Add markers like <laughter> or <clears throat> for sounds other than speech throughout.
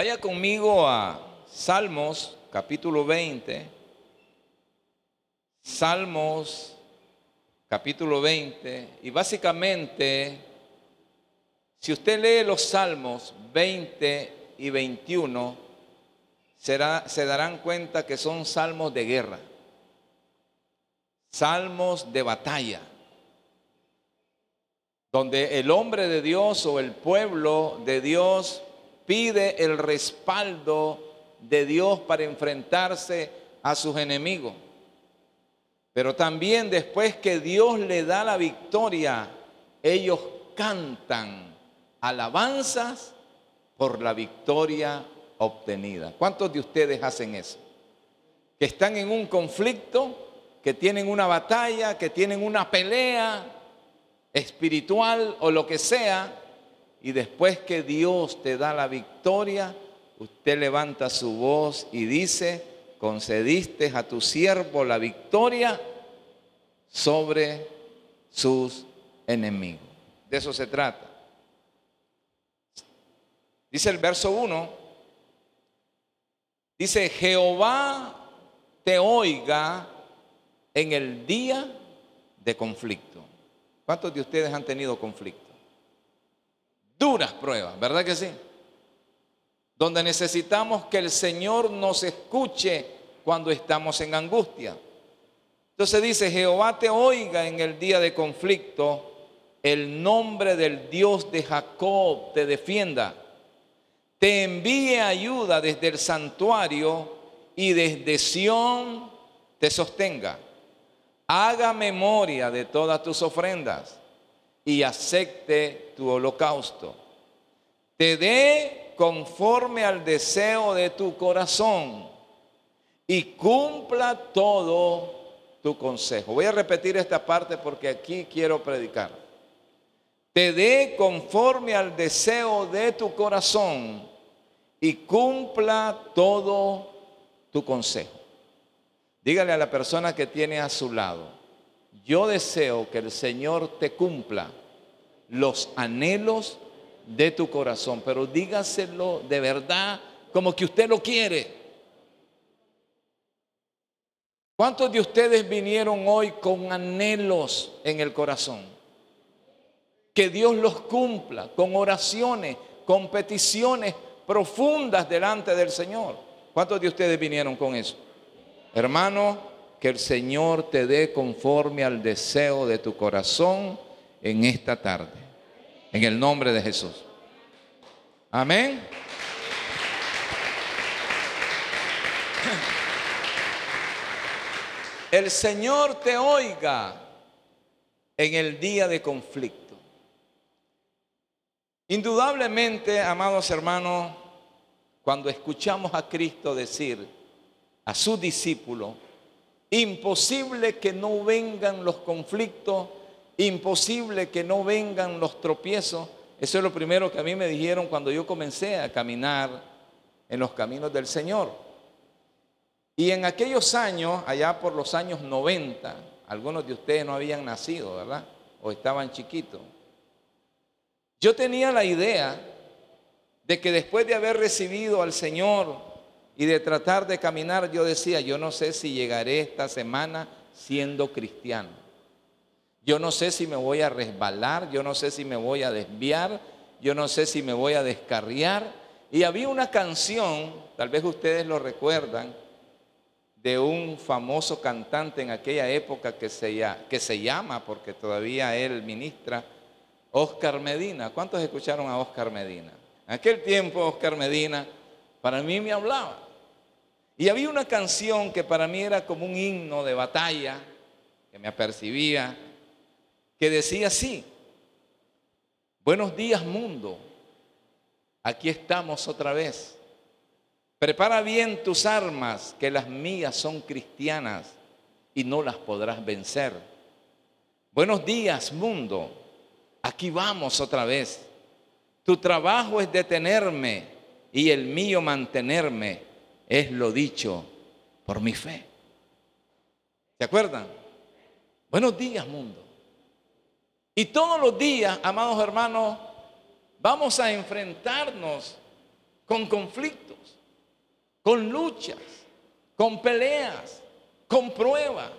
Vaya conmigo a Salmos capítulo 20. Salmos capítulo 20. Y básicamente, si usted lee los Salmos 20 y 21, será, se darán cuenta que son salmos de guerra, salmos de batalla donde el hombre de Dios o el pueblo de Dios pide el respaldo de Dios para enfrentarse a sus enemigos. Pero también después que Dios le da la victoria, ellos cantan alabanzas por la victoria obtenida. ¿Cuántos de ustedes hacen eso? Que están en un conflicto, que tienen una batalla, que tienen una pelea, espiritual o lo que sea, y después que Dios te da la victoria, usted levanta su voz y dice, concediste a tu siervo la victoria sobre sus enemigos. De eso se trata. Dice el verso 1, dice, Jehová te oiga en el día de conflicto. ¿Cuántos de ustedes han tenido conflicto? Duras pruebas, ¿verdad que sí? Donde necesitamos que el Señor nos escuche cuando estamos en angustia. Entonces dice, Jehová te oiga en el día de conflicto, el nombre del Dios de Jacob te defienda, te envíe ayuda desde el santuario y desde Sión te sostenga haga memoria de todas tus ofrendas y acepte tu holocausto. Te dé conforme al deseo de tu corazón y cumpla todo tu consejo. Voy a repetir esta parte porque aquí quiero predicar. Te dé conforme al deseo de tu corazón y cumpla todo tu consejo. Dígale a la persona que tiene a su lado, yo deseo que el Señor te cumpla los anhelos de tu corazón, pero dígaselo de verdad como que usted lo quiere. ¿Cuántos de ustedes vinieron hoy con anhelos en el corazón? Que Dios los cumpla con oraciones, con peticiones profundas delante del Señor. ¿Cuántos de ustedes vinieron con eso? Hermano, que el Señor te dé conforme al deseo de tu corazón en esta tarde. En el nombre de Jesús. Amén. El Señor te oiga en el día de conflicto. Indudablemente, amados hermanos, cuando escuchamos a Cristo decir, a sus discípulos, imposible que no vengan los conflictos, imposible que no vengan los tropiezos. Eso es lo primero que a mí me dijeron cuando yo comencé a caminar en los caminos del Señor. Y en aquellos años, allá por los años 90, algunos de ustedes no habían nacido, ¿verdad? O estaban chiquitos. Yo tenía la idea de que después de haber recibido al Señor y de tratar de caminar, yo decía, yo no sé si llegaré esta semana siendo cristiano. Yo no sé si me voy a resbalar, yo no sé si me voy a desviar, yo no sé si me voy a descarriar. Y había una canción, tal vez ustedes lo recuerdan, de un famoso cantante en aquella época que se, llama, porque todavía él ministra, Oscar Medina. ¿Cuántos escucharon a Oscar Medina? En aquel tiempo Oscar Medina para mí me hablaba. Y había una canción que para mí era como un himno de batalla, que me apercibía, que decía así, buenos días mundo, aquí estamos otra vez. Prepara bien tus armas, que las mías son cristianas y no las podrás vencer. Buenos días mundo, aquí vamos otra vez. Tu trabajo es detenerme y el mío mantenerme es lo dicho por mi fe. ¿Se acuerdan? Buenos días, mundo. Y todos los días, amados hermanos, vamos a enfrentarnos con conflictos, con luchas, con peleas, con pruebas,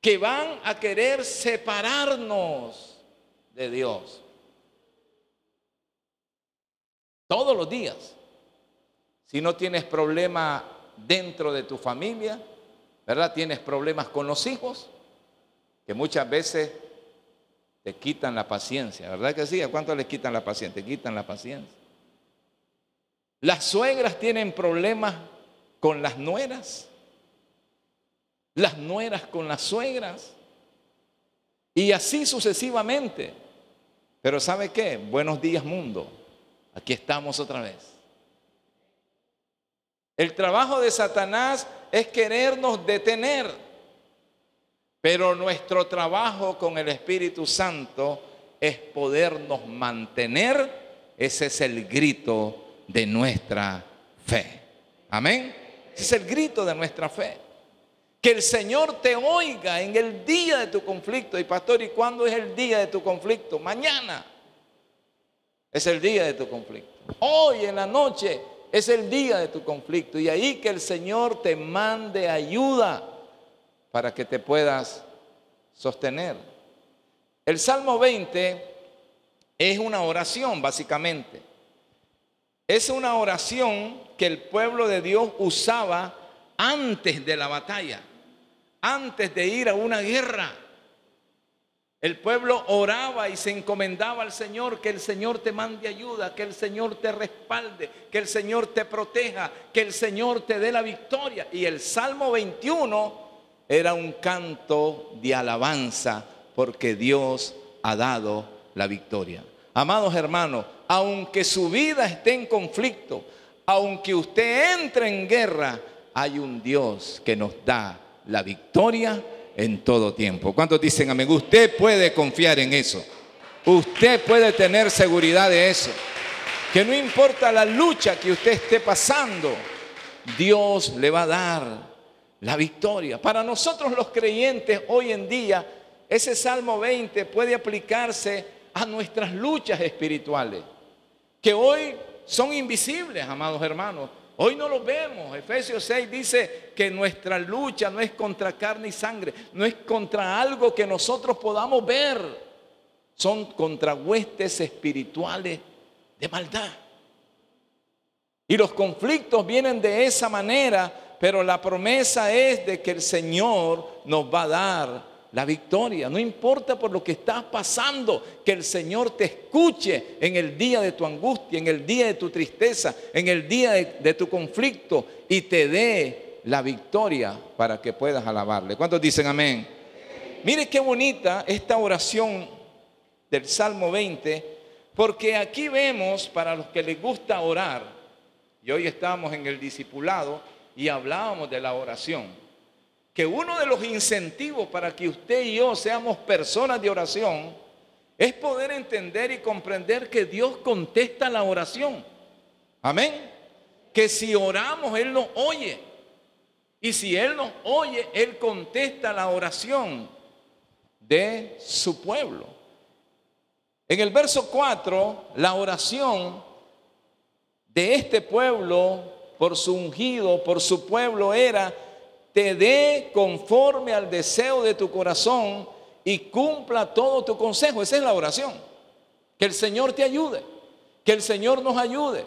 que van a querer separarnos de Dios. Todos los días. Si no tienes problema dentro de tu familia, ¿verdad? Tienes problemas con los hijos, que muchas veces te quitan la paciencia, ¿verdad que sí? ¿A cuánto les quitan la paciencia? Te quitan la paciencia. Las suegras tienen problemas con las nueras, las nueras con las suegras, y así sucesivamente. Pero ¿sabe qué? Buenos días mundo, aquí estamos otra vez. El trabajo de Satanás es querernos detener, pero nuestro trabajo con el Espíritu Santo es podernos mantener. Ese es el grito de nuestra fe. Amén. Ese es el grito de nuestra fe. Que el Señor te oiga en el día de tu conflicto. Y pastor, ¿y cuándo es el día de tu conflicto? Mañana es el día de tu conflicto. Hoy en la noche es el día de tu conflicto. Y ahí que el Señor te mande ayuda para que te puedas sostener. El Salmo 20 es una oración básicamente. Es una oración que el pueblo de Dios usaba antes de la batalla, antes de ir a una guerra. El pueblo oraba y se encomendaba al Señor, que el Señor te mande ayuda, que el Señor te respalde, que el Señor te proteja, que el Señor te dé la victoria. Y el Salmo 21 era un canto de alabanza porque Dios ha dado la victoria. Amados hermanos, aunque su vida esté en conflicto, aunque usted entre en guerra, hay un Dios que nos da la victoria en todo tiempo. ¿Cuántos dicen amén? Usted puede confiar en eso. Usted puede tener seguridad de eso. Que no importa la lucha que usted esté pasando, Dios le va a dar la victoria. Para nosotros los creyentes hoy en día, ese Salmo 20 puede aplicarse a nuestras luchas espirituales, que hoy son invisibles, amados hermanos. Hoy no lo vemos. Efesios 6 dice que nuestra lucha no es contra carne y sangre, no es contra algo que nosotros podamos ver. Son contra huestes espirituales de maldad. Y los conflictos vienen de esa manera, pero la promesa es de que el Señor nos va a dar la victoria. No importa por lo que estás pasando, que el Señor te escuche en el día de tu angustia, en el día de tu tristeza, en el día de, tu conflicto y te dé la victoria para que puedas alabarle. ¿Cuántos dicen amén? Mire qué bonita esta oración del Salmo 20, porque aquí vemos para los que les gusta orar, y hoy estamos en el discipulado y hablábamos de la oración que uno de los incentivos para que usted y yo seamos personas de oración es poder entender y comprender que Dios contesta la oración. Amén. Que si oramos, Él nos oye. Y si Él nos oye, Él contesta la oración de su pueblo. En el verso 4, la oración de este pueblo por su ungido, por su pueblo era te dé conforme al deseo de tu corazón y cumpla todo tu consejo. Esa es la oración. Que el Señor te ayude, que el Señor nos ayude,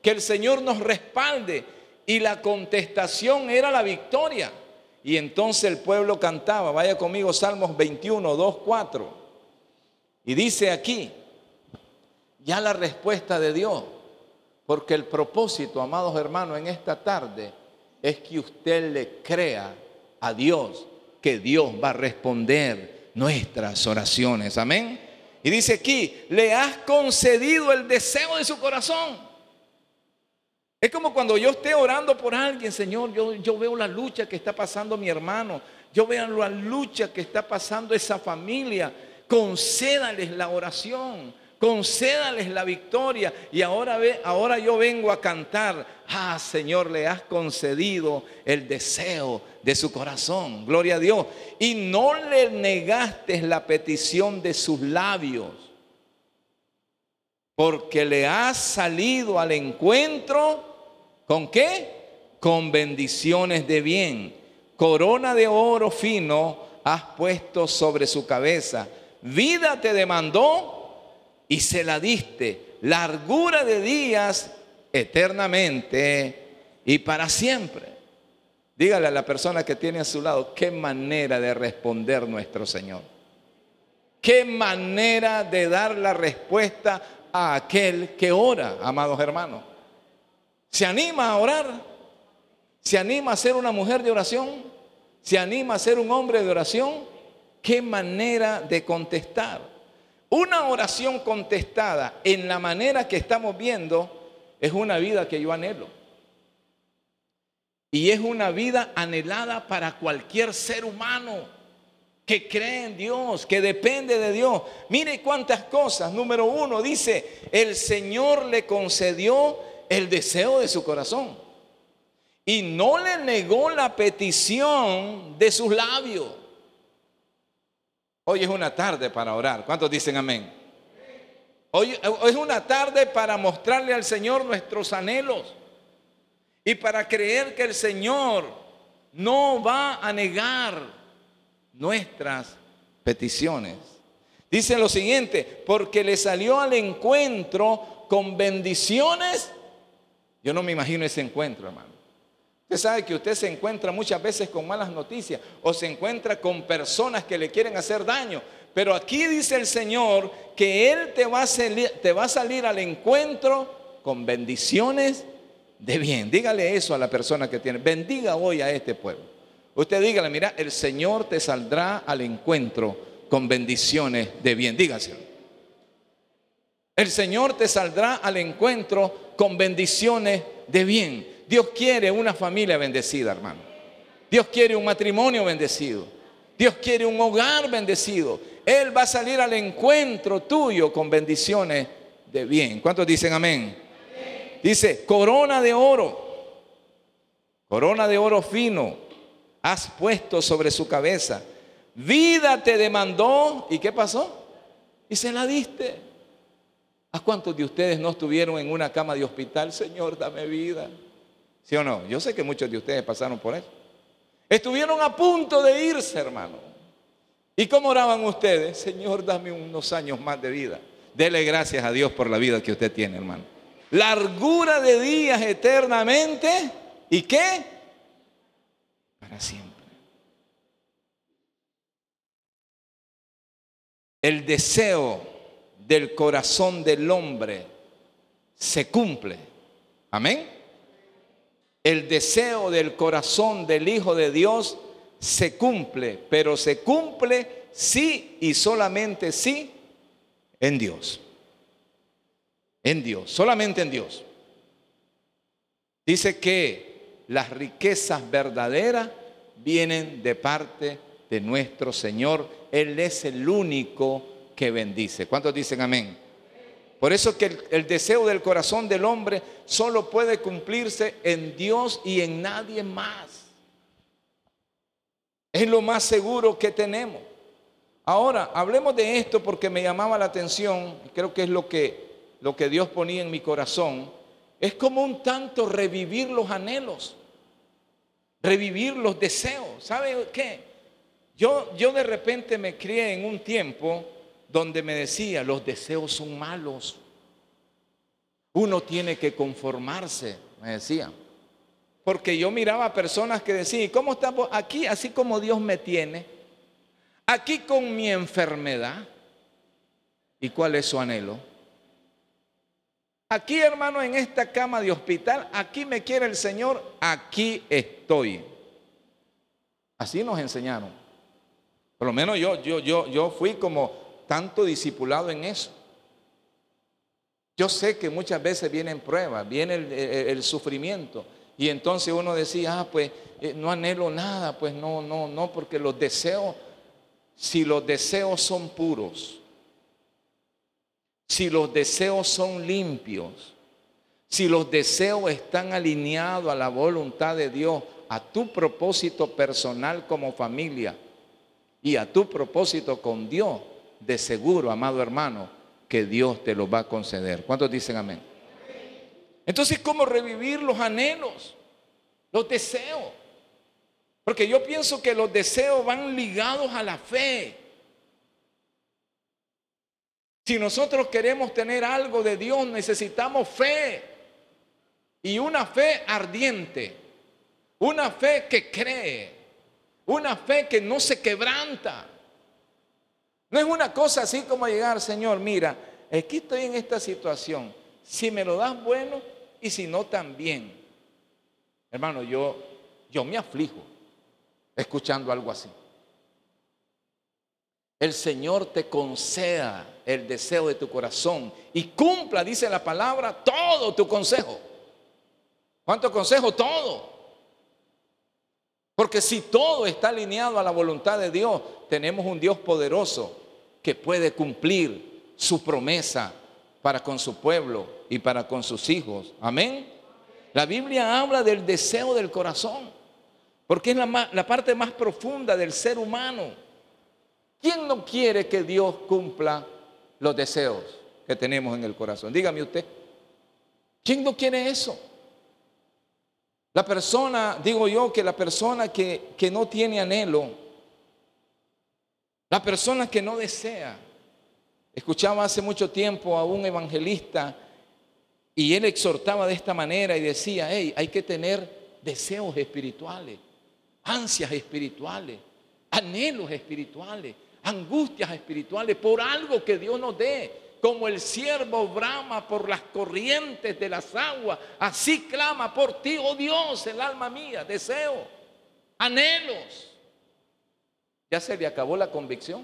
que el Señor nos respalde. Y la contestación era la victoria. Y entonces el pueblo cantaba, vaya conmigo Salmos 21, 2, 4. Y dice aquí, ya la respuesta de Dios, porque el propósito, amados hermanos, en esta tarde es que usted le crea a Dios que Dios va a responder nuestras oraciones. Amén. Y dice aquí, le has concedido el deseo de su corazón. Es como cuando yo esté orando por alguien, Señor, yo, yo veo la lucha que está pasando mi hermano, yo veo la lucha que está pasando esa familia, concédales la oración concédales la victoria. Y ahora, ve, ahora yo vengo a cantar, ah Señor, le has concedido el deseo de su corazón, gloria a Dios. Y no le negaste la petición de sus labios. porque le has salido al encuentro con qué? Con bendiciones de bien. Corona de oro fino has puesto sobre su cabeza. Vida te demandó y se la diste. Largura de días eternamente y para siempre. Dígale a la persona que tiene a su lado qué manera de responder nuestro Señor. Qué manera de dar la respuesta a aquel que ora, amados hermanos. ¿Se anima a orar? ¿Se anima a ser una mujer de oración? ¿Se anima a ser un hombre de oración? ¿Qué manera de contestar? Una oración contestada en la manera que estamos viendo es una vida que yo anhelo. Y es una vida anhelada para cualquier ser humano que cree en Dios, que depende de Dios. Mire cuántas cosas. Número uno, dice, el Señor le concedió el deseo de su corazón. Y no le negó la petición de sus labios. Hoy es una tarde para orar. ¿Cuántos dicen amén? Hoy es una tarde para mostrarle al Señor nuestros anhelos y para creer que el Señor no va a negar nuestras peticiones. Dice lo siguiente, porque le salió al encuentro con bendiciones. Yo no me imagino ese encuentro, hermano. Usted sabe que usted se encuentra muchas veces con malas noticias o se encuentra con personas que le quieren hacer daño. Pero aquí dice el Señor que Él te va a salir, te va a salir al encuentro con bendiciones de bien. Dígale eso a la persona que tiene. Bendiga hoy a este pueblo. Usted dígale, mira, el Señor te saldrá al encuentro con bendiciones de bien. Dígaselo. El Señor te saldrá al encuentro con bendiciones de bien. Dios quiere una familia bendecida, hermano. Dios quiere un matrimonio bendecido. Dios quiere un hogar bendecido. Él va a salir al encuentro tuyo con bendiciones de bien. ¿Cuántos dicen amén? Dice, corona de oro. Corona de oro fino has puesto sobre su cabeza. Vida te demandó. ¿Y qué pasó? Y se la diste. ¿A cuántos de ustedes no estuvieron en una cama de hospital? Señor, dame vida. ¿Sí o no? Yo sé que muchos de ustedes pasaron por eso. Estuvieron a punto de irse, hermano. ¿Y cómo oraban ustedes? Señor, dame unos años más de vida. Dele gracias a Dios por la vida que usted tiene, hermano. Largura de días eternamente. ¿Y qué? siempre. El deseo del corazón del hombre se cumple. Amén. El deseo del corazón del Hijo de Dios se cumple, pero se cumple sí y solamente sí en Dios. En Dios, solamente en Dios. Dice que las riquezas verdaderas vienen de parte de nuestro Señor. Él es el único que bendice. ¿Cuántos dicen amén? Por eso que el, deseo del corazón del hombre solo puede cumplirse en Dios y en nadie más. Es lo más seguro que tenemos. Ahora, hablemos de esto porque me llamaba la atención, creo que es lo que, lo que Dios ponía en mi corazón. Es como un tanto revivir los anhelos revivir los deseos. ¿Sabe qué? Yo, yo de repente me crié en un tiempo donde me decía, los deseos son malos. Uno tiene que conformarse, me decía. Porque yo miraba personas que decían, ¿cómo estamos aquí? Así como Dios me tiene, aquí con mi enfermedad. ¿Y cuál es su anhelo? Aquí, hermano, en esta cama de hospital, aquí me quiere el Señor, aquí estoy. Así nos enseñaron. Por lo menos yo, yo, yo, yo fui como tanto discipulado en eso. Yo sé que muchas veces vienen pruebas, viene el, sufrimiento. Y entonces uno decía, ah, pues eh, no anhelo nada, pues no, no, no, porque los deseos, si los deseos son puros, si los deseos son limpios, si los deseos están alineados a la voluntad de Dios, a tu propósito personal como familia y a tu propósito con Dios, de seguro, amado hermano, que Dios te lo va a conceder. ¿Cuántos dicen amén? Entonces, ¿cómo revivir los anhelos, los deseos? Porque yo pienso que los deseos van ligados a la fe. Si nosotros queremos tener algo de Dios, necesitamos fe. Y una fe ardiente. Una fe que cree. Una fe que no se quebranta. No es una cosa así como llegar, Señor, mira, aquí estoy en esta situación. Si me lo das bueno y si no también. Hermano, yo, yo me aflijo escuchando algo así. El Señor te conceda el deseo de tu corazón y cumpla, dice la palabra, todo tu consejo. ¿Cuánto consejo? Todo. Porque si todo está alineado a la voluntad de Dios, tenemos un Dios poderoso que puede cumplir su promesa para con su pueblo y para con sus hijos. Amén. La Biblia habla del deseo del corazón, porque es la, parte más profunda del ser humano. ¿Quién no quiere que Dios cumpla los deseos que tenemos en el corazón? Dígame usted. ¿Quién no quiere eso? La persona, digo yo, que la persona que, que no tiene anhelo, la persona que no desea. Escuchaba hace mucho tiempo a un evangelista y él exhortaba de esta manera y decía, hey, hay que tener deseos espirituales, ansias espirituales, anhelos espirituales, angustias espirituales por algo que Dios nos dé. Como el siervo brama por las corrientes de las aguas, así clama por ti, oh Dios, el alma mía, deseo, anhelos. Ya se le acabó la convicción.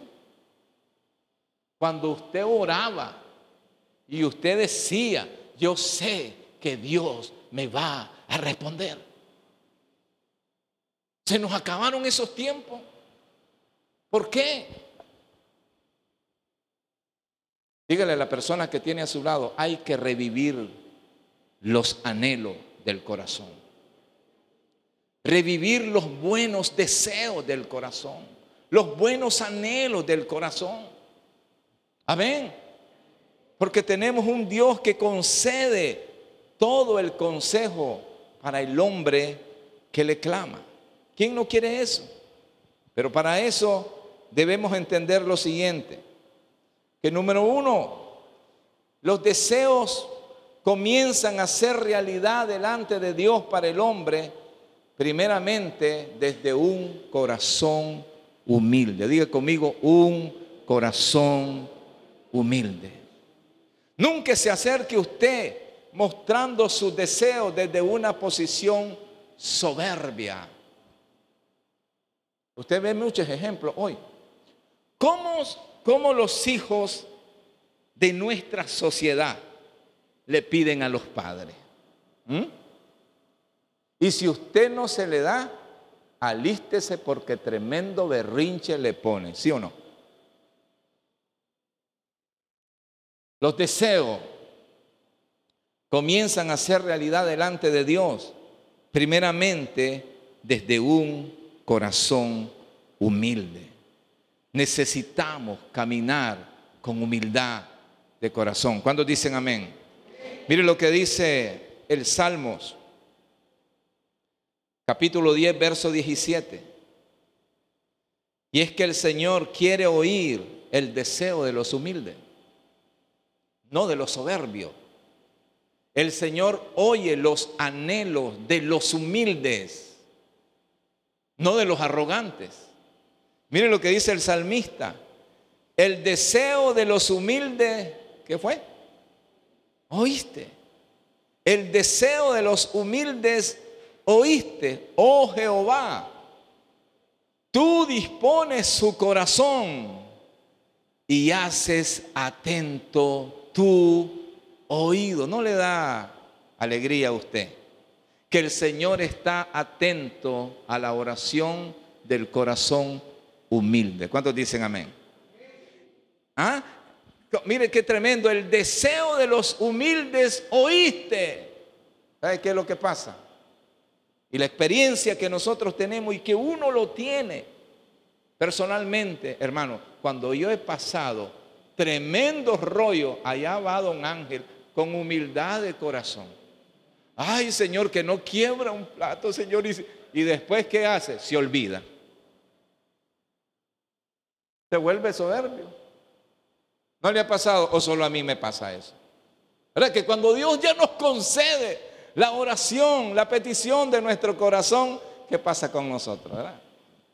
Cuando usted oraba y usted decía, yo sé que Dios me va a responder. Se nos acabaron esos tiempos. ¿Por qué? Dígale a la persona que tiene a su lado, hay que revivir los anhelos del corazón. Revivir los buenos deseos del corazón los buenos anhelos del corazón. Amén. Porque tenemos un Dios que concede todo el consejo para el hombre que le clama. ¿Quién no quiere eso? Pero para eso debemos entender lo siguiente, que número uno, los deseos comienzan a ser realidad delante de Dios para el hombre, primeramente desde un corazón humilde. Diga conmigo, un corazón humilde. Nunca se acerque usted mostrando sus deseos desde una posición soberbia. Usted ve muchos ejemplos hoy. ¿Cómo, cómo los hijos de nuestra sociedad le piden a los padres? ¿Mm? Y si usted no se le da, alístese porque tremendo berrinche le pone, ¿sí o no? Los deseos comienzan a ser realidad delante de Dios, primeramente desde un corazón humilde. Necesitamos caminar con humildad de corazón. ¿Cuándo dicen amén? Mire lo que dice el Salmos capítulo 10, verso 17. Y es que el Señor quiere oír el deseo de los humildes, no de los soberbios. El Señor oye los anhelos de los humildes, no de los arrogantes. Miren lo que dice el salmista. El deseo de los humildes, ¿qué fue? ¿Oíste? El deseo de los humildes oíste, oh Jehová, tú dispones su corazón y haces atento tu oído. No le da alegría a usted que el Señor está atento a la oración del corazón humilde. ¿Cuántos dicen amén? ¿Ah? Mire qué tremendo, el deseo de los humildes oíste. ¿Sabe qué es lo que pasa? Y la experiencia que nosotros tenemos y que uno lo tiene personalmente, hermano, cuando yo he pasado tremendo rollo. Allá va don Ángel con humildad de corazón. Ay, Señor, que no quiebra un plato, Señor. Y, y después, ¿qué hace? Se olvida. Se vuelve soberbio. ¿No le ha pasado o solo a mí me pasa eso? ¿Verdad? Que cuando Dios ya nos concede la oración, la petición de nuestro corazón, ¿qué pasa con nosotros? ¿verdad?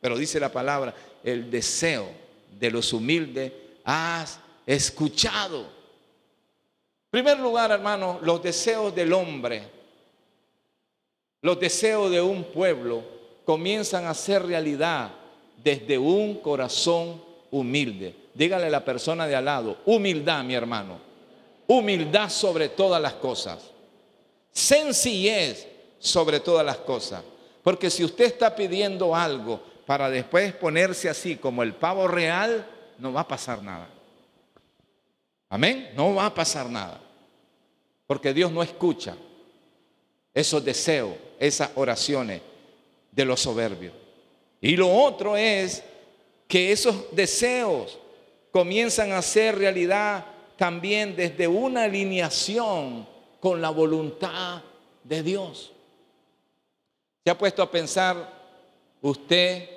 Pero dice la palabra, el deseo de los humildes has escuchado. En primer lugar, hermano, los deseos del hombre, los deseos de un pueblo comienzan a ser realidad desde un corazón humilde. Dígale a la persona de al lado, humildad, mi hermano. Humildad sobre todas las cosas. Sencillez sobre todas las cosas. Porque si usted está pidiendo algo para después ponerse así como el pavo real, no va a pasar nada. Amén. No va a pasar nada. Porque Dios no escucha esos deseos, esas oraciones de los soberbios. Y lo otro es que esos deseos comienzan a ser realidad también desde una alineación con la voluntad de Dios. ¿Se ha puesto a pensar usted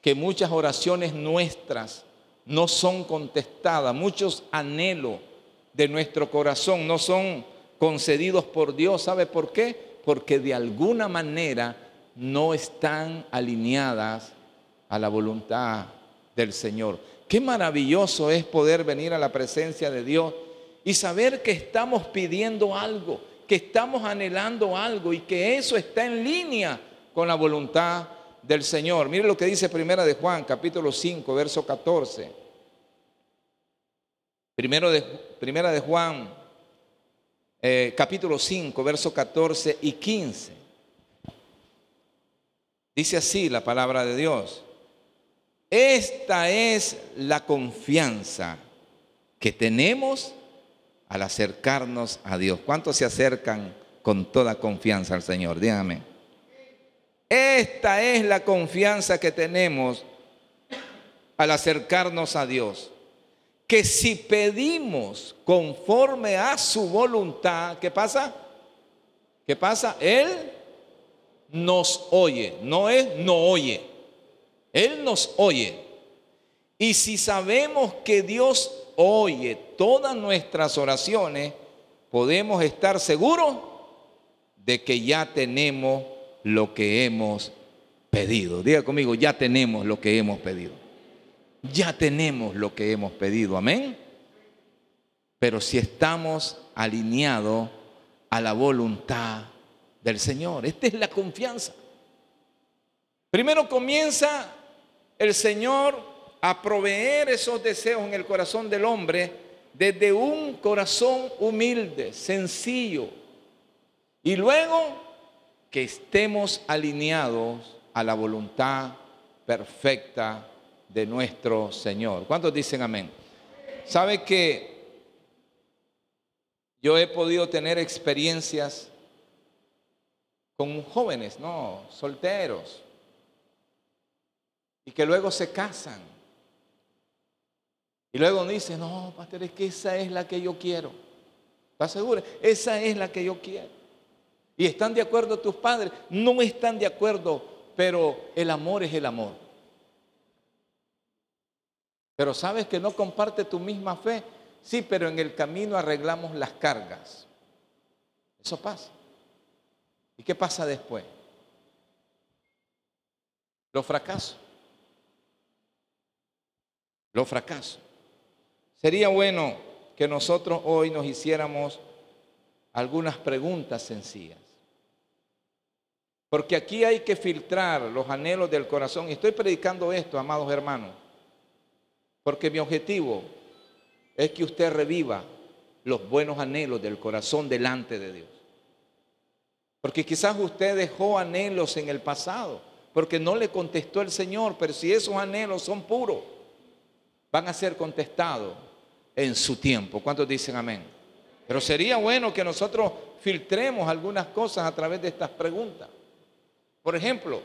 que muchas oraciones nuestras no son contestadas, muchos anhelos de nuestro corazón no son concedidos por Dios? ¿Sabe por qué? Porque de alguna manera no están alineadas a la voluntad del Señor. Qué maravilloso es poder venir a la presencia de Dios y saber que estamos pidiendo algo, que estamos anhelando algo y que eso está en línea con la voluntad del Señor. Mire lo que dice Primera de Juan, capítulo 5, verso 14. Primero de, primera de Juan, eh, capítulo 5, verso 14 y 15. Dice así la palabra de Dios. Esta es la confianza que tenemos al acercarnos a Dios. ¿Cuántos se acercan con toda confianza al Señor? Dígame. Esta es la confianza que tenemos al acercarnos a Dios. Que si pedimos conforme a su voluntad, ¿qué pasa? ¿Qué pasa? Él nos oye. No es no oye. Él nos oye. Y si sabemos que Dios oye todas nuestras oraciones, podemos estar seguros de que ya tenemos lo que hemos pedido. Diga conmigo, ya tenemos lo que hemos pedido. Ya tenemos lo que hemos pedido. Amén. Pero si estamos alineados a la voluntad del Señor, esta es la confianza. Primero comienza el Señor a proveer esos deseos en el corazón del hombre desde un corazón humilde, sencillo. Y luego que estemos alineados a la voluntad perfecta de nuestro Señor. ¿Cuántos dicen amén? ¿Sabe que yo he podido tener experiencias con jóvenes, no, solteros, y que luego se casan. Y luego dice, no, pastor, es que esa es la que yo quiero. ¿Estás seguro? Esa es la que yo quiero. ¿Y están de acuerdo tus padres? No están de acuerdo, pero el amor es el amor. Pero sabes que no comparte tu misma fe. Sí, pero en el camino arreglamos las cargas. Eso pasa. ¿Y qué pasa después? Los fracasos los fracasos. Sería bueno que nosotros hoy nos hiciéramos algunas preguntas sencillas. Porque aquí hay que filtrar los anhelos del corazón. Y estoy predicando esto, amados hermanos. Porque mi objetivo es que usted reviva los buenos anhelos del corazón delante de Dios. Porque quizás usted dejó anhelos en el pasado, porque no le contestó el Señor, pero si esos anhelos son puros, van a ser contestados en su tiempo. ¿Cuántos dicen amén? Pero sería bueno que nosotros filtremos algunas cosas a través de estas preguntas. Por ejemplo,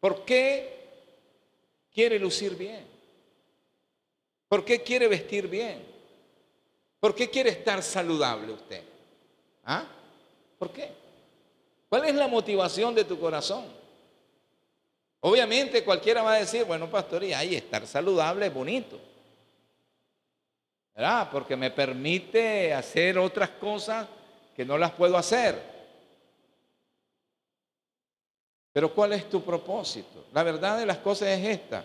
¿por qué quiere lucir bien? ¿Por qué quiere vestir bien? ¿Por qué quiere estar saludable usted? ¿Ah? ¿Por qué? ¿Cuál es la motivación de tu corazón? Obviamente cualquiera va a decir, bueno, pastor, y estar saludable es bonito. ¿Verdad? Porque me permite hacer otras cosas que no las puedo hacer. Pero ¿cuál es tu propósito? La verdad de las cosas es esta.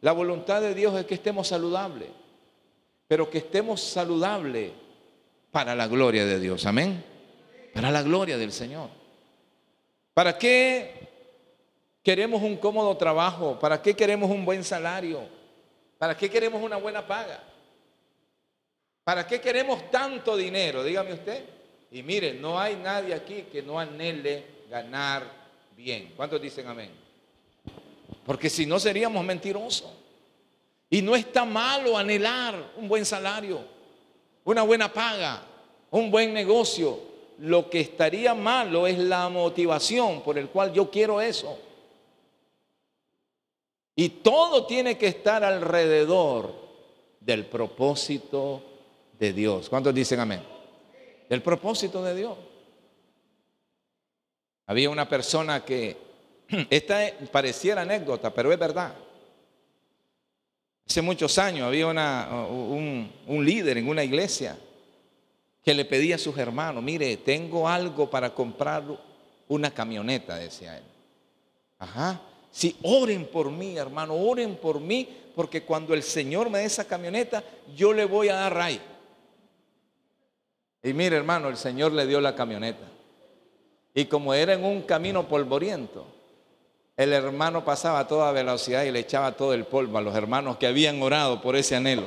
La voluntad de Dios es que estemos saludables, pero que estemos saludables para la gloria de Dios. Amén. Para la gloria del Señor. ¿Para qué queremos un cómodo trabajo? ¿Para qué queremos un buen salario? ¿Para qué queremos una buena paga? ¿Para qué queremos tanto dinero? Dígame usted. Y mire, no hay nadie aquí que no anhele ganar bien. ¿Cuántos dicen amén? Porque si no seríamos mentirosos. Y no está malo anhelar un buen salario, una buena paga, un buen negocio. Lo que estaría malo es la motivación por el cual yo quiero eso. Y todo tiene que estar alrededor del propósito de Dios. ¿Cuántos dicen amén? Del propósito de Dios. Había una persona que, <clears throat> esta pareciera anécdota, pero es verdad. Hace muchos años había un, un líder en una iglesia que le pedía a sus hermanos, mire, tengo algo para comprar una camioneta, decía él. Ajá. Si oren por mí, hermano, oren por mí, porque cuando el Señor me dé esa camioneta, yo le voy a dar ray. Y mire, hermano, el Señor le dio la camioneta. Y como era en un camino polvoriento, el hermano pasaba a toda velocidad y le echaba todo el polvo a los hermanos que habían orado por ese anhelo.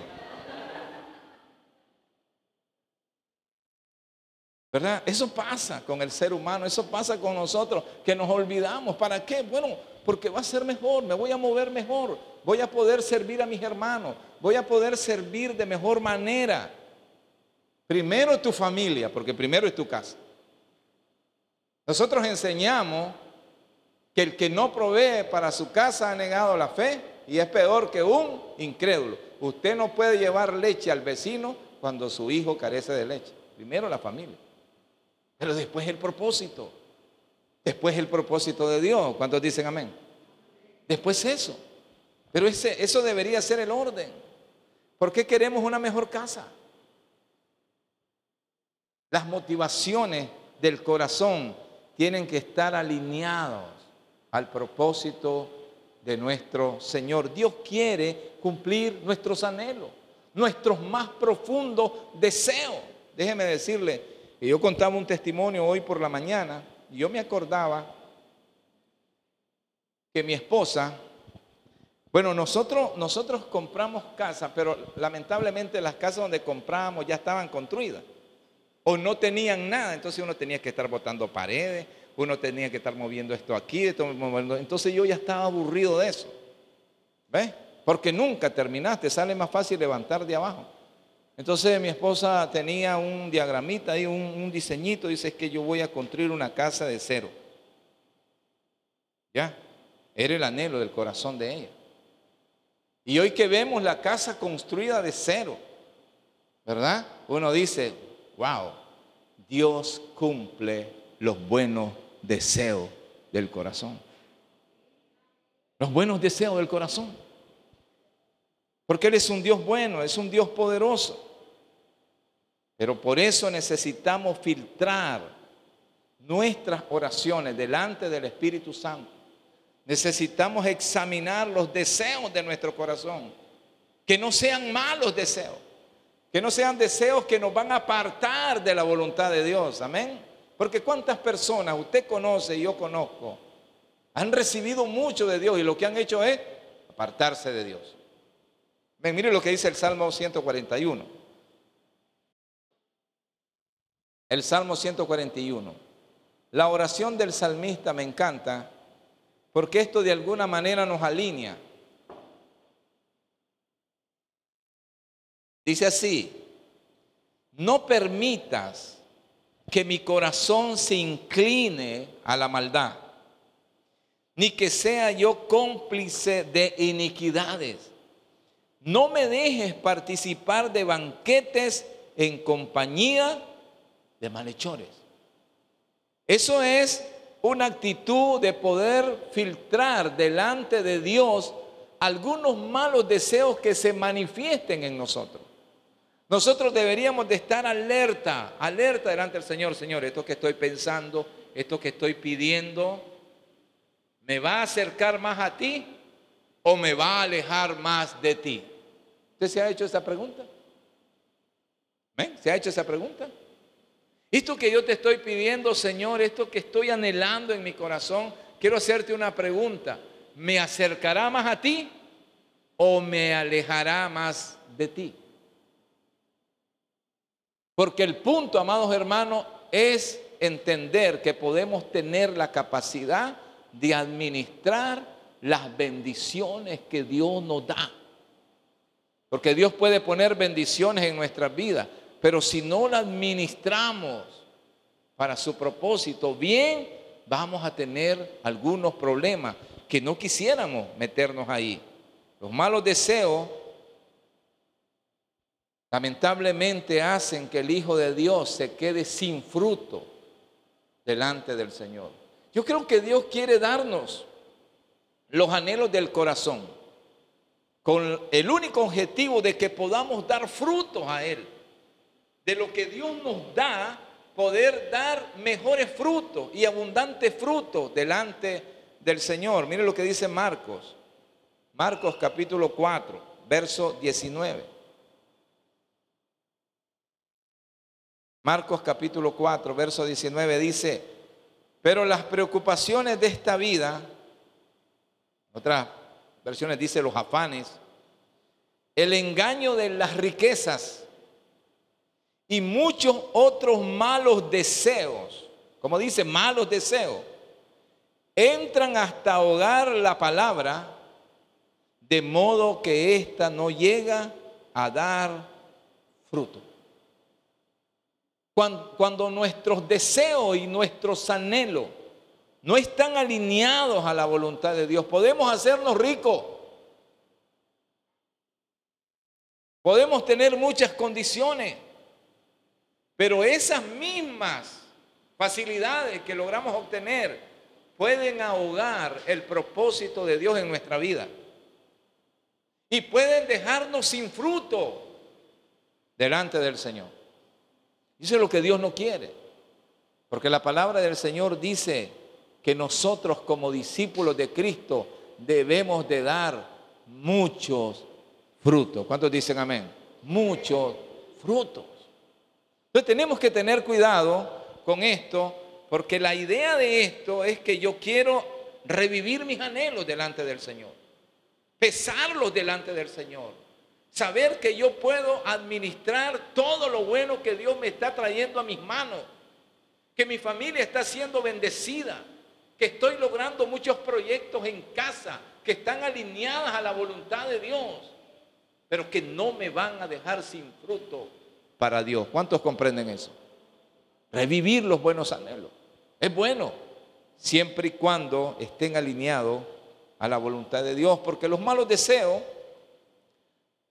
¿Verdad? Eso pasa con el ser humano, eso pasa con nosotros, que nos olvidamos. ¿Para qué? Bueno, porque va a ser mejor, me voy a mover mejor, voy a poder servir a mis hermanos, voy a poder servir de mejor manera. Primero tu familia, porque primero es tu casa. Nosotros enseñamos que el que no provee para su casa ha negado la fe y es peor que un incrédulo. Usted no puede llevar leche al vecino cuando su hijo carece de leche. Primero la familia. Pero después el propósito. Después el propósito de Dios. ¿Cuántos dicen amén? Después eso. Pero ese, eso debería ser el orden. ¿Por qué queremos una mejor casa? Las motivaciones del corazón tienen que estar alineados al propósito de nuestro Señor. Dios quiere cumplir nuestros anhelos, nuestros más profundos deseos. Déjeme decirle, que yo contaba un testimonio hoy por la mañana yo me acordaba que mi esposa, bueno, nosotros, nosotros compramos casa, pero lamentablemente las casas donde compramos ya estaban construidas o no tenían nada, entonces uno tenía que estar botando paredes, uno tenía que estar moviendo esto aquí, entonces yo ya estaba aburrido de eso. ¿Ves? Porque nunca terminaste, sale más fácil levantar de abajo. Entonces mi esposa tenía un diagramita ahí, un, diseñito, dice que yo voy a construir una casa de cero. ¿Ya? Era el anhelo del corazón de ella. Y hoy que vemos la casa construida de cero, ¿verdad? Uno dice, wow, Dios cumple los buenos deseos del corazón. Los buenos deseos del corazón. Porque Él es un Dios bueno, es un Dios poderoso. Pero por eso necesitamos filtrar nuestras oraciones delante del Espíritu Santo. Necesitamos examinar los deseos de nuestro corazón. Que no sean malos deseos que no sean deseos que nos van a apartar de la voluntad de Dios. Amén. Porque cuántas personas usted conoce y yo conozco han recibido mucho de Dios y lo que han hecho es apartarse de Dios. Ven, mire lo que dice el Salmo 141. El Salmo 141. La oración del salmista me encanta porque esto de alguna manera nos alinea Dice así, no permitas que mi corazón se incline a la maldad, ni que sea yo cómplice de iniquidades. no me dejes participar de banquetes en compañía de malhechores. Eso es una actitud de poder filtrar delante de Dios algunos malos deseos que se manifiesten en nosotros. Nosotros deberíamos de estar alerta, alerta delante del Señor. Señor, esto que estoy pensando, esto que estoy pidiendo, ¿me va a acercar más a ti o me va a alejar más de ti? ¿Usted se ha hecho esa pregunta? ¿Se ha hecho esa pregunta? Esto que yo te estoy pidiendo, Señor, esto que estoy anhelando en mi corazón, quiero hacerte una pregunta. ¿Me acercará más a ti o me alejará más de ti? Porque el punto, amados hermanos, es entender que podemos tener la capacidad de administrar las bendiciones que Dios nos da. Porque Dios puede poner bendiciones en nuestras vidas, pero si no la administramos para su propósito bien, vamos a tener algunos problemas que no quisiéramos meternos ahí. Los malos deseos lamentablemente hacen que el Hijo de Dios se quede sin fruto delante del Señor. Yo creo que Dios quiere darnos los anhelos del corazón con el único objetivo de que podamos dar frutos a Él de lo que Dios nos da, poder dar mejores frutos y abundantes frutos delante del Señor. Mire lo que dice Marcos. Marcos capítulo 4, verso 19. Marcos capítulo 4, verso 19 dice, pero las preocupaciones de esta vida, otras versiones dice los afanes, el engaño de las riquezas, y muchos otros malos deseos, como dice, malos deseos, entran hasta ahogar la palabra, de modo que ésta no llega a dar fruto. Cuando, nuestros deseos y nuestros anhelos no están alineados a la voluntad de Dios, podemos hacernos ricos. Podemos tener muchas condiciones. Pero esas mismas facilidades que logramos obtener pueden ahogar el propósito de Dios en nuestra vida. Y pueden dejarnos sin fruto delante del Señor. Eso es lo que Dios no quiere. Porque la palabra del Señor dice que nosotros como discípulos de Cristo debemos de dar muchos frutos. ¿Cuántos dicen amén? Muchos frutos. Entonces tenemos que tener cuidado con esto, porque la idea de esto es que yo quiero revivir mis anhelos delante del Señor, pesarlos delante del Señor, saber que yo puedo administrar todo lo bueno que Dios me está trayendo a mis manos, que mi familia está siendo bendecida, que estoy logrando muchos proyectos en casa que están alineadas a la voluntad de Dios, pero que no me van a dejar sin fruto para Dios. ¿Cuántos comprenden eso? Revivir los buenos anhelos. Es bueno, siempre y cuando estén alineados a la voluntad de Dios, porque los malos deseos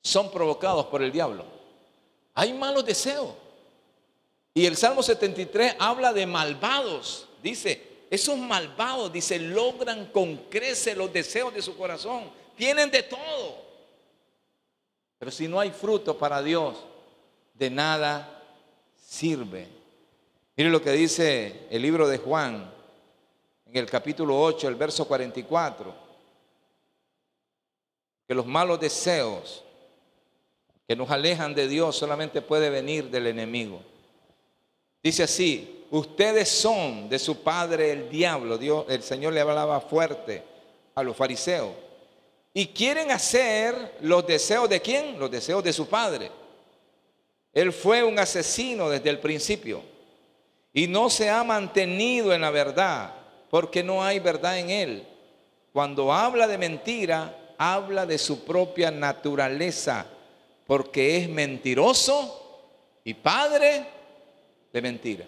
son provocados por el diablo. Hay malos deseos. Y el Salmo 73 habla de malvados. Dice, esos malvados, dice, logran con creces los deseos de su corazón. Tienen de todo. Pero si no hay fruto para Dios, de nada sirve. Mire lo que dice el libro de Juan en el capítulo 8, el verso 44, que los malos deseos que nos alejan de Dios solamente puede venir del enemigo. Dice así, ustedes son de su padre el diablo, Dios, el Señor le hablaba fuerte a los fariseos, y quieren hacer los deseos de quién? Los deseos de su padre. Él fue un asesino desde el principio y no se ha mantenido en la verdad porque no hay verdad en él. Cuando habla de mentira, habla de su propia naturaleza porque es mentiroso y padre de mentira.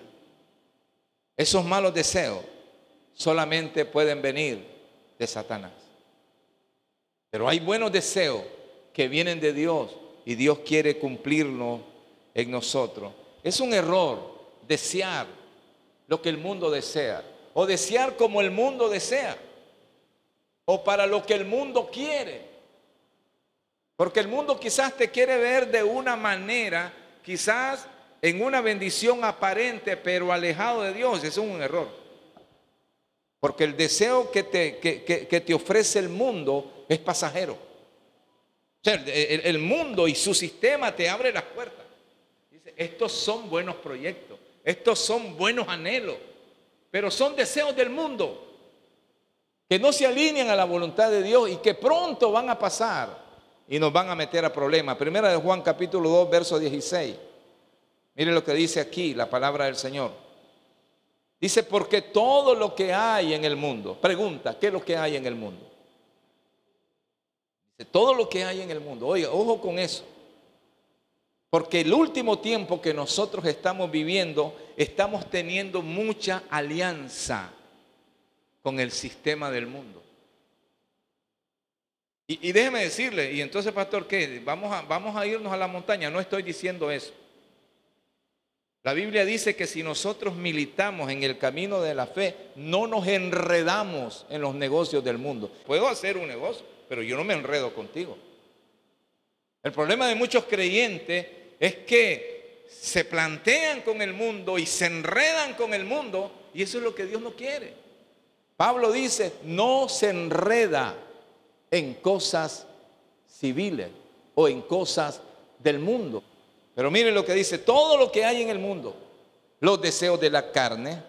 Esos malos deseos solamente pueden venir de Satanás. Pero hay buenos deseos que vienen de Dios y Dios quiere cumplirlo en nosotros. Es un error desear lo que el mundo desea o desear como el mundo desea o para lo que el mundo quiere. Porque el mundo quizás te quiere ver de una manera, quizás en una bendición aparente, pero alejado de Dios. Eso es un error. Porque el deseo que te, que, te ofrece el mundo es pasajero. O sea, el, el, mundo y su sistema te abre las puertas. Dice, estos son buenos proyectos, estos son buenos anhelos, pero son deseos del mundo que no se alinean a la voluntad de Dios y que pronto van a pasar y nos van a meter a problemas. Primera de Juan capítulo 2, verso 16. Mire lo que dice aquí la palabra del Señor. Dice, porque todo lo que hay en el mundo, pregunta, ¿qué es lo que hay en el mundo? Dice, todo lo que hay en el mundo. Oiga, ojo con eso. Porque el último tiempo que nosotros estamos viviendo, estamos teniendo mucha alianza con el sistema del mundo. Y, déjeme decirle, y entonces, pastor, ¿qué? Vamos a, vamos a irnos a la montaña. No estoy diciendo eso. La Biblia dice que si nosotros militamos en el camino de la fe, no nos enredamos en los negocios del mundo. Puedo hacer un negocio, pero yo no me enredo contigo. El problema de muchos creyentes es que se plantean con el mundo y se enredan con el mundo y eso es lo que Dios no quiere. Pablo dice, no se enreda en cosas civiles o en cosas del mundo. Pero miren lo que dice, todo lo que hay en el mundo, los deseos de la carne,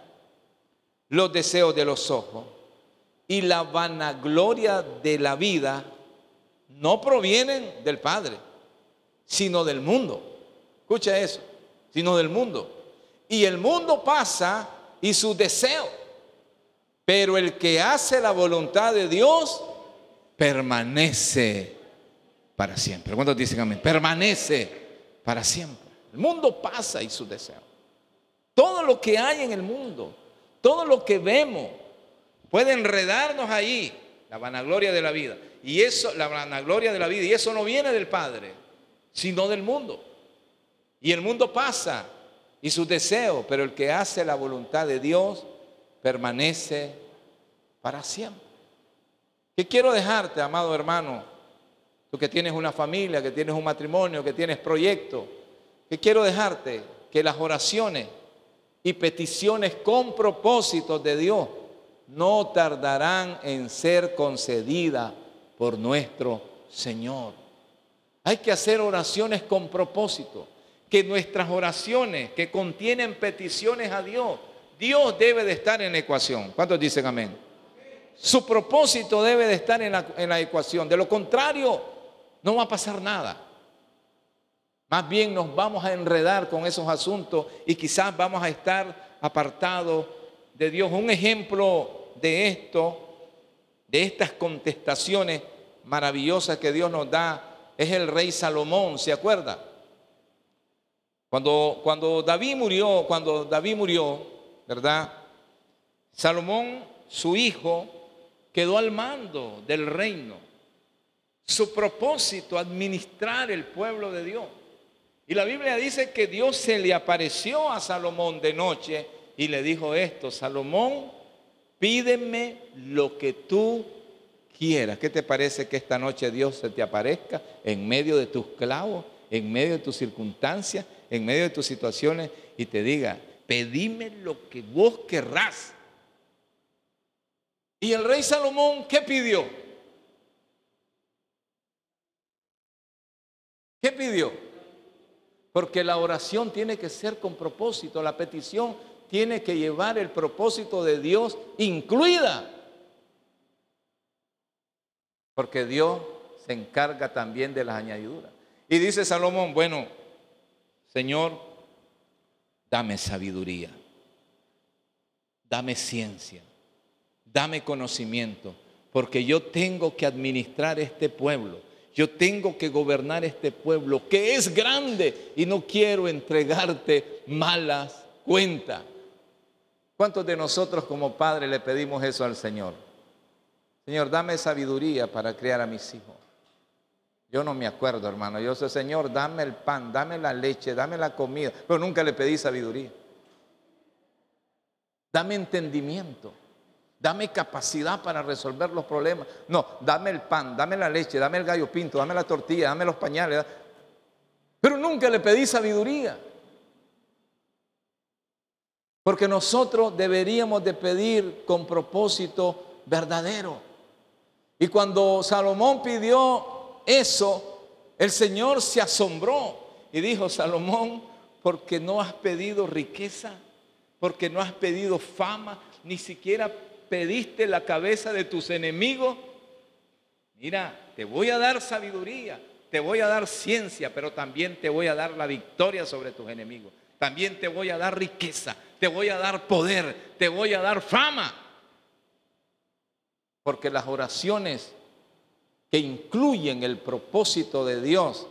los deseos de los ojos y la vanagloria de la vida no provienen del Padre, sino del mundo. Escucha eso, sino del mundo. Y el mundo pasa y sus deseos, pero el que hace la voluntad de Dios permanece para siempre. ¿Cuántos dicen amén? Permanece para siempre. El mundo pasa y su deseo. Todo lo que hay en el mundo, todo lo que vemos, puede enredarnos ahí, la vanagloria de la vida. Y eso, la vanagloria de la vida, y eso no viene del Padre, sino del mundo. Y el mundo pasa y sus deseos, pero el que hace la voluntad de Dios permanece para siempre. ¿Qué quiero dejarte, amado hermano? Tú que tienes una familia, que tienes un matrimonio, que tienes proyecto. ¿Qué quiero dejarte? Que las oraciones y peticiones con propósitos de Dios no tardarán en ser concedidas por nuestro Señor. Hay que hacer oraciones con propósito. Que nuestras oraciones que contienen peticiones a Dios, Dios debe de estar en ecuación. ¿Cuántos dicen amén? Su propósito debe de estar en la, ecuación. De lo contrario, no va a pasar nada. Más bien nos vamos a enredar con esos asuntos y quizás vamos a estar apartados de Dios. Un ejemplo de esto, de estas contestaciones maravillosas que Dios nos da, es el rey Salomón, ¿se acuerda? Cuando, cuando David murió, cuando David murió, ¿verdad? Salomón, su hijo, quedó al mando del reino. Su propósito, administrar el pueblo de Dios. Y la Biblia dice que Dios se le apareció a Salomón de noche y le dijo esto, Salomón, pídeme lo que tú quieras. ¿Qué te parece que esta noche Dios se te aparezca en medio de tus clavos, en medio de tus circunstancias, en medio de tus situaciones y te diga, pedime lo que vos querrás y el rey Salomón, ¿qué pidió? ¿Qué pidió? Porque la oración tiene que ser con propósito, la petición tiene que llevar el propósito de Dios incluida. Porque Dios se encarga también de las añadiduras. Y dice Salomón, bueno, Señor, dame sabiduría, dame ciencia, dame conocimiento, porque yo tengo que administrar este pueblo. Yo tengo que gobernar este pueblo que es grande y no quiero entregarte malas cuentas. ¿Cuántos de nosotros como padres le pedimos eso al Señor? Señor, dame sabiduría para criar a mis hijos. Yo no me acuerdo, hermano. Yo sé, Señor, dame el pan, dame la leche, dame la comida. Pero nunca le pedí sabiduría. Dame entendimiento. Dame capacidad para resolver los problemas. No, dame el pan, dame la leche, dame el gallo pinto, dame la tortilla, dame los pañales. Pero nunca le pedí sabiduría. Porque nosotros deberíamos de pedir con propósito verdadero. Y cuando Salomón pidió eso, el Señor se asombró y dijo, Salomón, porque no has pedido riqueza, porque no has pedido fama, ni siquiera pediste la cabeza de tus enemigos. Mira, te voy a dar sabiduría, te voy a dar ciencia, pero también te voy a dar la victoria sobre tus enemigos. También te voy a dar riqueza, te voy a dar poder, te voy a dar fama. Porque las oraciones que incluyen el propósito de Dios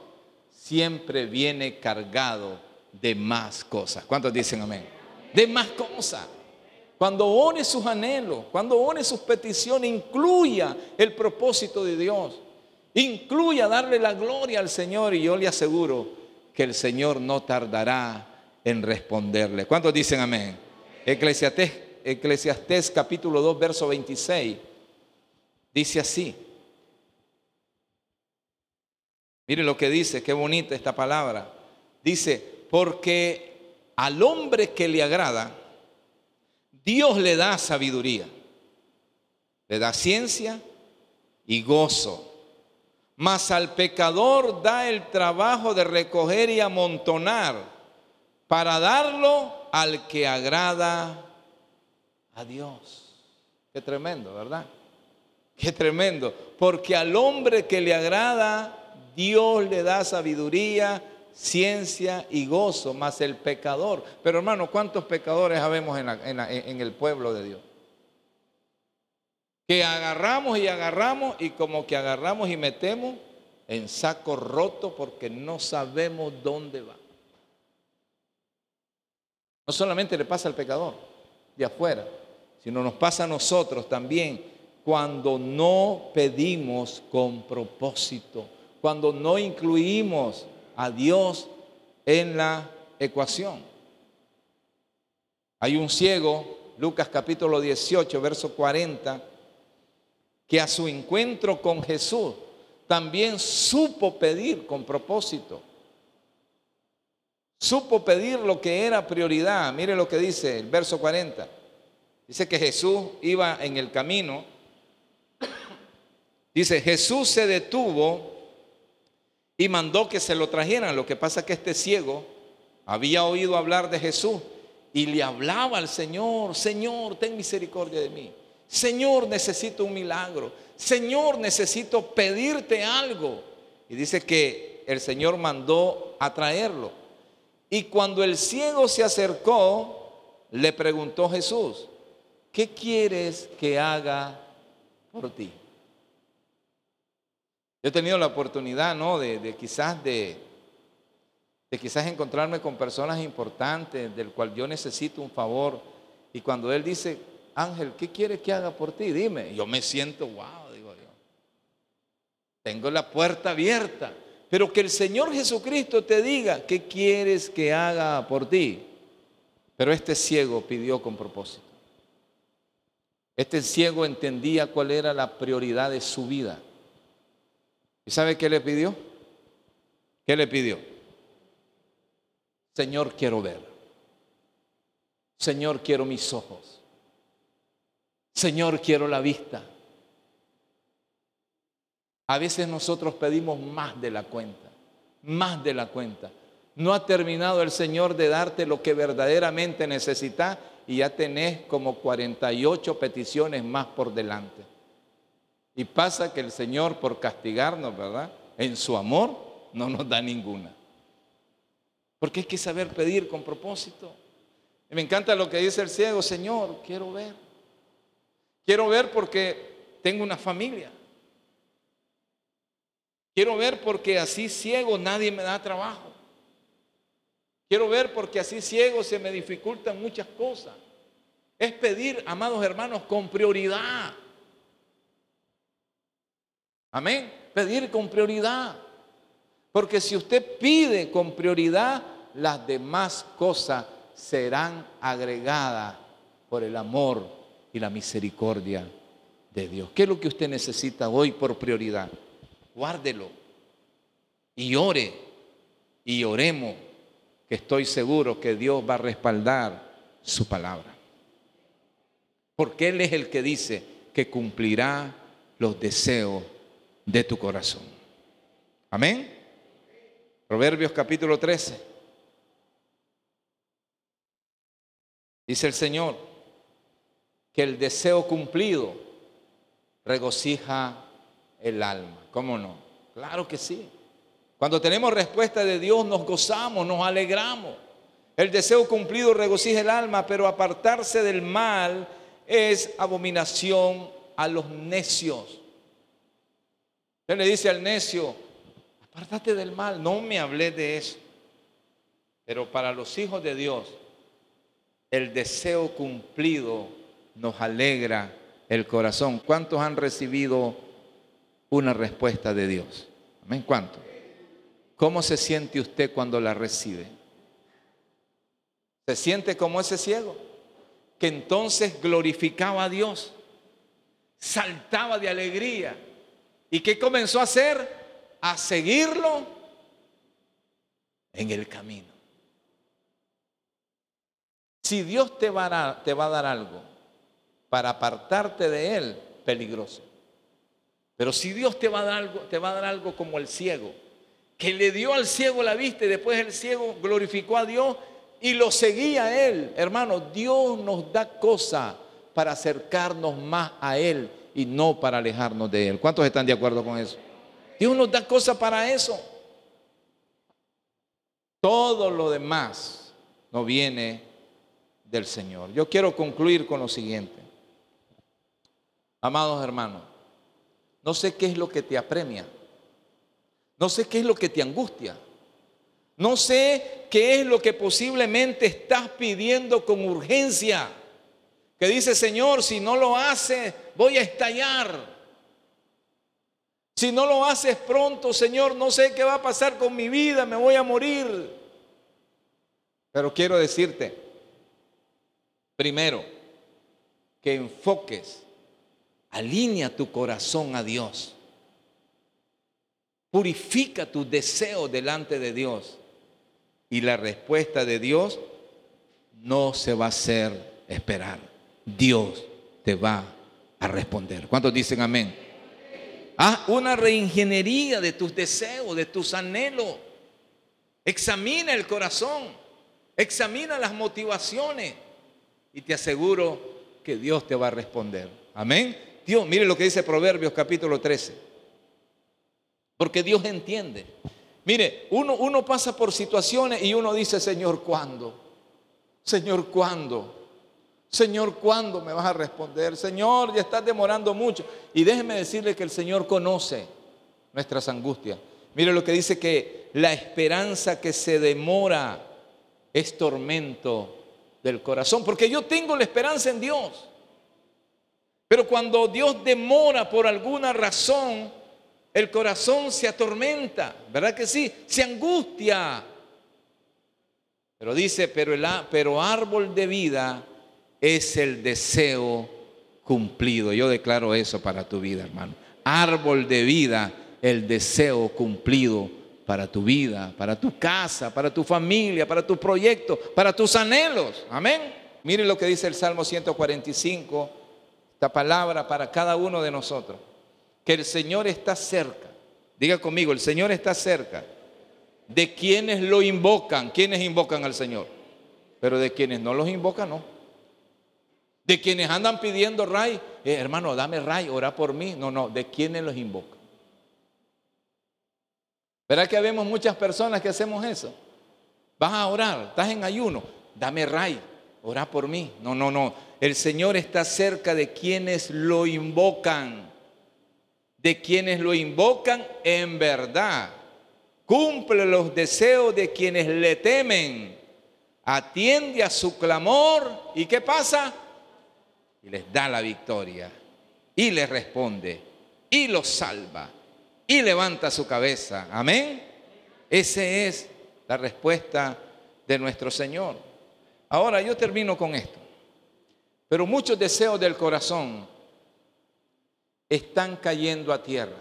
siempre viene cargado de más cosas. ¿Cuántos dicen amén? De más cosas. Cuando ore sus anhelos, cuando ore sus peticiones, incluya el propósito de Dios. Incluya darle la gloria al Señor y yo le aseguro que el Señor no tardará en responderle. ¿Cuántos dicen amén? Eclesiastés, capítulo 2, verso 26, dice así. Miren lo que dice, qué bonita esta palabra. Dice, porque al hombre que le agrada, Dios le da sabiduría, le da ciencia y gozo. Mas al pecador da el trabajo de recoger y amontonar para darlo al que agrada a Dios. Qué tremendo, ¿verdad? Qué tremendo. Porque al hombre que le agrada, Dios le da sabiduría, ciencia y gozo, más el pecador. Pero hermano, ¿cuántos pecadores habemos en, en el pueblo de Dios? Que agarramos y agarramos y como que agarramos y metemos en saco roto porque no sabemos dónde va. No solamente le pasa al pecador de afuera, sino nos pasa a nosotros también cuando no pedimos con propósito, cuando no incluimos a Dios en la ecuación. Hay un ciego, Lucas capítulo 18, verso 40, que a su encuentro con Jesús también supo pedir con propósito. Supo pedir lo que era prioridad. Mire lo que dice el verso 40. Dice que Jesús iba en el camino. Dice, Jesús se detuvo y mandó que se lo trajeran. Lo que pasa es que este ciego había oído hablar de Jesús y le hablaba al Señor, Señor, ten misericordia de mí. Señor, necesito un milagro. Señor, necesito pedirte algo. Y dice que el Señor mandó a traerlo. Y cuando el ciego se acercó, le preguntó Jesús, ¿qué quieres que haga por ti? Yo he tenido la oportunidad, ¿no? De, quizás de, de quizás encontrarme con personas importantes del cual yo necesito un favor. Y cuando él dice, Ángel, ¿qué quieres que haga por ti? Dime. Yo me siento, wow, digo yo. Tengo la puerta abierta. Pero que el Señor Jesucristo te diga qué quieres que haga por ti. Pero este ciego pidió con propósito. Este ciego entendía cuál era la prioridad de su vida. ¿Y sabe qué le pidió? ¿Qué le pidió? Señor, quiero ver. Señor, quiero mis ojos. Señor, quiero la vista. A veces nosotros pedimos más de la cuenta, más de la cuenta. No ha terminado el Señor de darte lo que verdaderamente necesitas y ya tenés como 48 peticiones más por delante. Y pasa que el Señor, por castigarnos, ¿verdad? En su amor, no nos da ninguna. Porque hay que saber pedir con propósito. Y me encanta lo que dice el ciego, Señor, quiero ver. Quiero ver porque tengo una familia. Quiero ver porque así ciego nadie me da trabajo. Quiero ver porque así ciego se me dificultan muchas cosas. Es pedir, amados hermanos, con prioridad. Amén. Pedir con prioridad. Porque si usted pide con prioridad, las demás cosas serán agregadas por el amor y la misericordia de Dios. ¿Qué es lo que usted necesita hoy por prioridad? Guárdelo y ore y oremos, que estoy seguro que Dios va a respaldar su palabra. Porque Él es el que dice que cumplirá los deseos de tu corazón. Amén. Proverbios capítulo 13. Dice el Señor que el deseo cumplido regocija el alma. ¿Cómo no? Claro que sí. Cuando tenemos respuesta de Dios nos gozamos, nos alegramos. El deseo cumplido regocija el alma, pero apartarse del mal es abominación a los necios. Usted le dice al necio, apártate del mal, no me hablé de eso. Pero para los hijos de Dios, el deseo cumplido nos alegra el corazón. ¿Cuántos han recibido una respuesta de Dios? Amén. ¿Cuántos? ¿Cómo se siente usted cuando la recibe? ¿Se siente como ese ciego? Que entonces glorificaba a Dios, saltaba de alegría. ¿Y qué comenzó a hacer? A seguirlo en el camino. Si Dios te va, a dar, te va a dar algo para apartarte de Él, peligroso. Pero si Dios te va a dar algo, te va a dar algo como el ciego, que le dio al ciego la vista y después el ciego glorificó a Dios y lo seguía a Él. Hermano, Dios nos da cosas para acercarnos más a Él y no para alejarnos de Él. ¿Cuántos están de acuerdo con eso? Dios nos da cosas para eso. Todo lo demás no viene del Señor. Yo quiero concluir con lo siguiente. Amados hermanos, no sé qué es lo que te apremia. No sé qué es lo que te angustia. No sé qué es lo que posiblemente estás pidiendo con urgencia. Que dice, Señor, si no lo haces, voy a estallar. Si no lo haces pronto, Señor, no sé qué va a pasar con mi vida, me voy a morir. Pero quiero decirte, Primero, que enfoques, alinea tu corazón a Dios. Purifica tu deseo delante de Dios. Y la respuesta de Dios no se va a hacer esperar. Dios te va a responder. ¿Cuántos dicen amén? Haz una reingeniería de tus deseos, de tus anhelos. Examina el corazón. Examina las motivaciones. Y te aseguro que Dios te va a responder. Amén. Dios, mire lo que dice Proverbios capítulo 13. Porque Dios entiende. Mire, uno, uno pasa por situaciones y uno dice, Señor, ¿cuándo? Señor, ¿cuándo? Señor, ¿cuándo me vas a responder? Señor, ya estás demorando mucho. Y déjeme decirle que el Señor conoce nuestras angustias. Mire lo que dice que la esperanza que se demora es tormento del corazón, porque yo tengo la esperanza en Dios. Pero cuando Dios demora por alguna razón, el corazón se atormenta, ¿verdad que sí? Se angustia. Pero dice, pero, el, árbol de vida es el deseo cumplido. Yo declaro eso para tu vida, hermano. Árbol de vida, el deseo cumplido para tu vida, para tu casa, para tu familia, para tu proyecto, para tus anhelos. Amén. Miren lo que dice el Salmo 145, esta palabra para cada uno de nosotros. Que el Señor está cerca. Diga conmigo, el Señor está cerca de quienes lo invocan. ¿Quiénes invocan al Señor? Pero de quienes no los invocan, no. De quienes andan pidiendo ray, eh, hermano, dame ray, ora por mí. No, no, de quienes los invocan. ¿Verdad que vemos muchas personas que hacemos eso? Vas a orar, estás en ayuno, dame ray, ora por mí. No, no, no. El Señor está cerca de quienes lo invocan. De quienes lo invocan en verdad. Cumple los deseos de quienes le temen. Atiende a su clamor. ¿Y qué pasa? Y les da la victoria. Y les responde. Y los salva y levanta su cabeza. Amén. Esa es la respuesta de nuestro Señor. Ahora yo termino con esto. Pero muchos deseos del corazón están cayendo a tierra.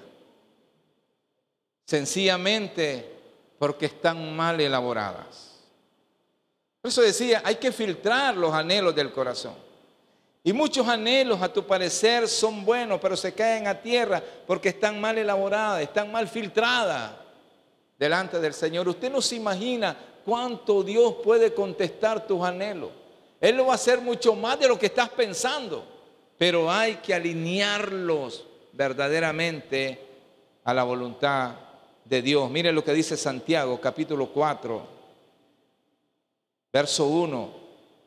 Sencillamente porque están mal elaboradas. Por eso decía, hay que filtrar los anhelos del corazón. Y muchos anhelos, a tu parecer, son buenos, pero se caen a tierra porque están mal elaboradas, están mal filtradas delante del Señor. Usted no se imagina cuánto Dios puede contestar tus anhelos. Él lo va a hacer mucho más de lo que estás pensando, pero hay que alinearlos verdaderamente a la voluntad de Dios. Mire lo que dice Santiago, capítulo 4, verso 1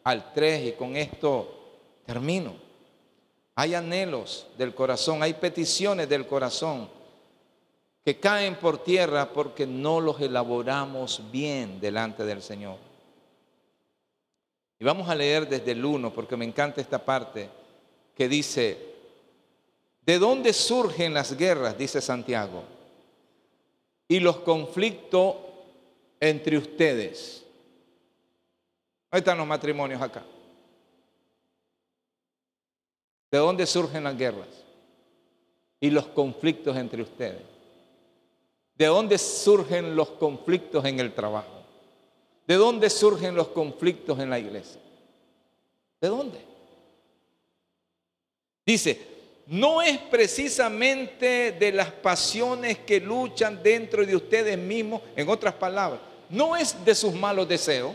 al 3, y con esto termino. Hay anhelos del corazón, hay peticiones del corazón que caen por tierra porque no los elaboramos bien delante del Señor. Y vamos a leer desde el 1 porque me encanta esta parte que dice, ¿de dónde surgen las guerras? Dice Santiago. Y los conflictos entre ustedes. Ahí están los matrimonios acá. ¿De dónde surgen las guerras? Y los conflictos entre ustedes. ¿De dónde surgen los conflictos en el trabajo? ¿De dónde surgen los conflictos en la iglesia? ¿De dónde? Dice, no es precisamente de las pasiones que luchan dentro de ustedes mismos, en otras palabras, no es de sus malos deseos,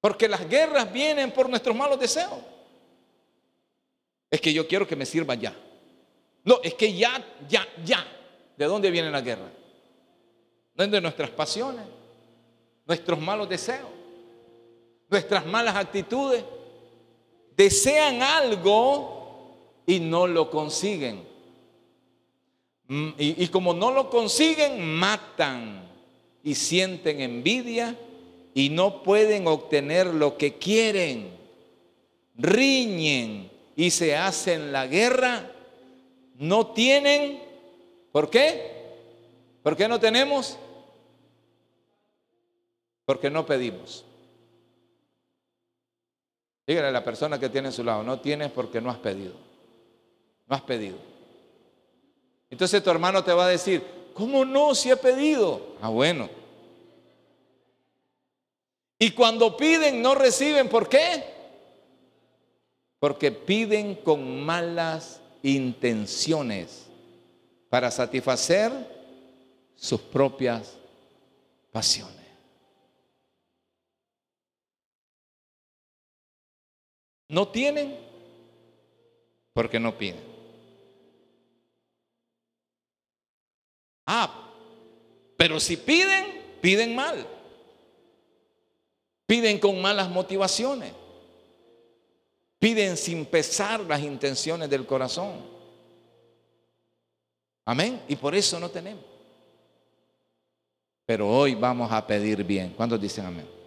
porque las guerras vienen por nuestros malos deseos. Es que yo quiero que me sirva ya. No, es que ya, ya, ya. ¿De dónde viene la guerra? No es de nuestras pasiones, nuestros malos deseos, nuestras malas actitudes. Desean algo y no lo consiguen. Mm, y como no lo consiguen, matan y sienten envidia y no pueden obtener lo que quieren. Riñen y se hacen la guerra no tienen, ¿por qué? ¿Por qué no tenemos? Porque no pedimos. Dígale a la persona que tiene a su lado, no tienes porque no has pedido. No has pedido. Entonces tu hermano te va a decir, ¿cómo no si he pedido? Ah, bueno. Y cuando piden no reciben, ¿por qué? Porque piden con malas intenciones para satisfacer sus propias pasiones. No tienen porque no piden. Ah, pero si piden, piden mal. Piden con malas motivaciones. Piden sin pesar las intenciones del corazón. Amén. Y por eso no tenemos. Pero hoy vamos a pedir bien. ¿Cuántos dicen amén?